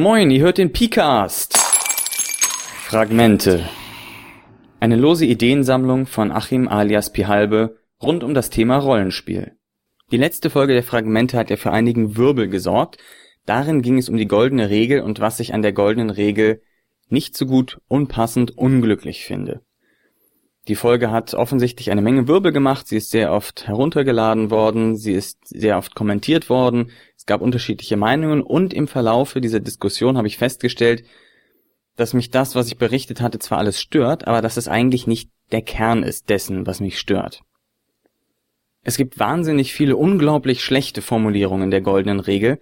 Moin, ihr hört den Picast. Fragmente. Eine lose Ideensammlung von Achim alias Pihalbe rund um das Thema Rollenspiel. Die letzte Folge der Fragmente hat ja für einigen Wirbel gesorgt. Darin ging es um die goldene Regel und was ich an der goldenen Regel nicht so gut, unpassend, unglücklich finde. Die Folge hat offensichtlich eine Menge Wirbel gemacht, sie ist sehr oft heruntergeladen worden, sie ist sehr oft kommentiert worden, gab unterschiedliche Meinungen und im Verlaufe dieser Diskussion habe ich festgestellt, dass mich das, was ich berichtet hatte, zwar alles stört, aber dass es eigentlich nicht der Kern ist dessen, was mich stört. Es gibt wahnsinnig viele unglaublich schlechte Formulierungen der goldenen Regel,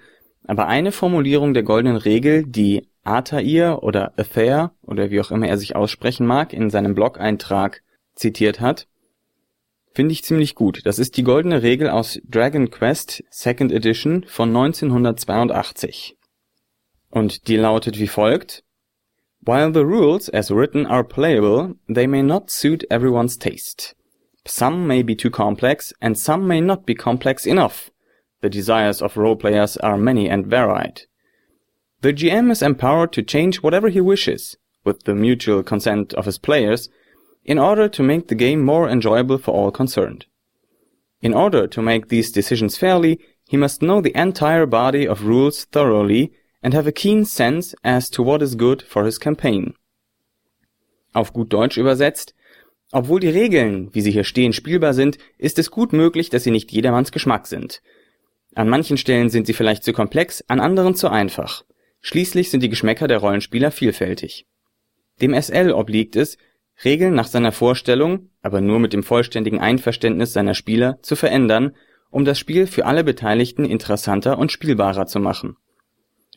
aber eine Formulierung der goldenen Regel, die Atair oder Athair oder wie auch immer er sich aussprechen mag, in seinem Blog-Eintrag zitiert hat, finde ich ziemlich gut. Das ist die goldene Regel aus Dragon Quest Second Edition von 1982. Und die lautet wie folgt. While the rules as written are playable, they may not suit everyone's taste. Some may be too complex and some may not be complex enough. The desires of role players are many and varied. The GM is empowered to change whatever he wishes, with the mutual consent of his players, in order to make the game more enjoyable for all concerned. In order to make these decisions fairly, he must know the entire body of rules thoroughly and have a keen sense as to what is good for his campaign. Auf gut Deutsch übersetzt, obwohl die Regeln, wie sie hier stehen, spielbar sind, ist es gut möglich, dass sie nicht jedermanns Geschmack sind. An manchen Stellen sind sie vielleicht zu komplex, an anderen zu einfach. Schließlich sind die Geschmäcker der Rollenspieler vielfältig. Dem SL obliegt es, Regeln nach seiner Vorstellung, aber nur mit dem vollständigen Einverständnis seiner Spieler, zu verändern, um das Spiel für alle Beteiligten interessanter und spielbarer zu machen.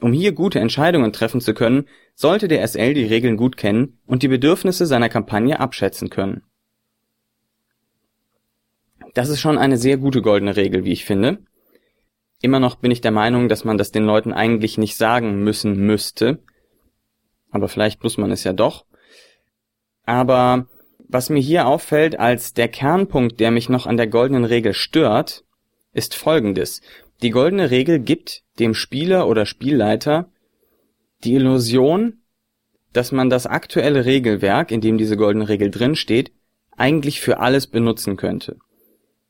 Um hier gute Entscheidungen treffen zu können, sollte der SL die Regeln gut kennen und die Bedürfnisse seiner Kampagne abschätzen können. Das ist schon eine sehr gute goldene Regel, wie ich finde. Immer noch bin ich der Meinung, dass man das den Leuten eigentlich nicht sagen müssen müsste. Aber vielleicht muss man es ja doch. Aber was mir hier auffällt als der Kernpunkt, der mich noch an der goldenen Regel stört, ist folgendes. Die goldene Regel gibt dem Spieler oder Spielleiter die Illusion, dass man das aktuelle Regelwerk, in dem diese goldene Regel drin steht, eigentlich für alles benutzen könnte.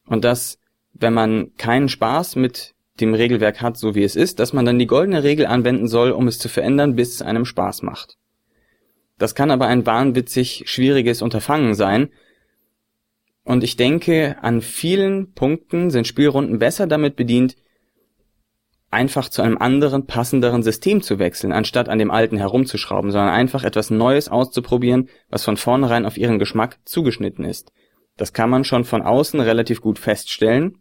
Und dass, wenn man keinen Spaß mit dem Regelwerk hat, so wie es ist, dass man dann die goldene Regel anwenden soll, um es zu verändern, bis es einem Spaß macht. Das kann aber ein wahnwitzig schwieriges Unterfangen sein. Und ich denke, an vielen Punkten sind Spielrunden besser damit bedient, einfach zu einem anderen, passenderen System zu wechseln, anstatt an dem alten herumzuschrauben, sondern einfach etwas Neues auszuprobieren, was von vornherein auf ihren Geschmack zugeschnitten ist. Das kann man schon von außen relativ gut feststellen.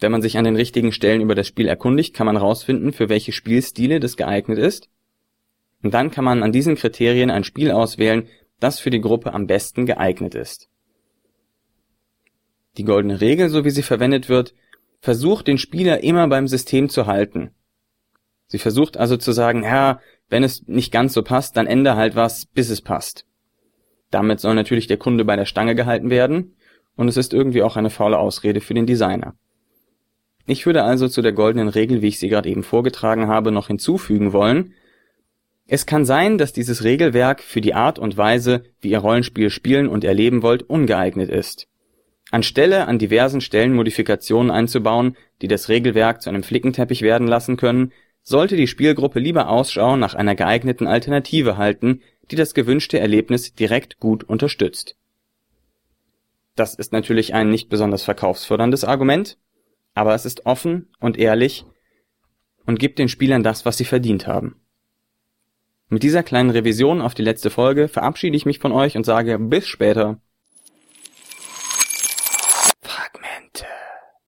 Wenn man sich an den richtigen Stellen über das Spiel erkundigt, kann man herausfinden, für welche Spielstile das geeignet ist. Und dann kann man an diesen Kriterien ein Spiel auswählen, das für die Gruppe am besten geeignet ist. Die goldene Regel, so wie sie verwendet wird, versucht den Spieler immer beim System zu halten. Sie versucht also zu sagen, ja, wenn es nicht ganz so passt, dann ändere halt was, bis es passt. Damit soll natürlich der Kunde bei der Stange gehalten werden und es ist irgendwie auch eine faule Ausrede für den Designer. Ich würde also zu der goldenen Regel, wie ich sie gerade eben vorgetragen habe, noch hinzufügen wollen, es kann sein, dass dieses Regelwerk für die Art und Weise, wie ihr Rollenspiel spielen und erleben wollt, ungeeignet ist. Anstelle an diversen Stellen Modifikationen einzubauen, die das Regelwerk zu einem Flickenteppich werden lassen können, sollte die Spielgruppe lieber Ausschau nach einer geeigneten Alternative halten, die das gewünschte Erlebnis direkt gut unterstützt. Das ist natürlich ein nicht besonders verkaufsförderndes Argument, aber es ist offen und ehrlich und gibt den Spielern das, was sie verdient haben. Mit dieser kleinen Revision auf die letzte Folge verabschiede ich mich von euch und sage bis später.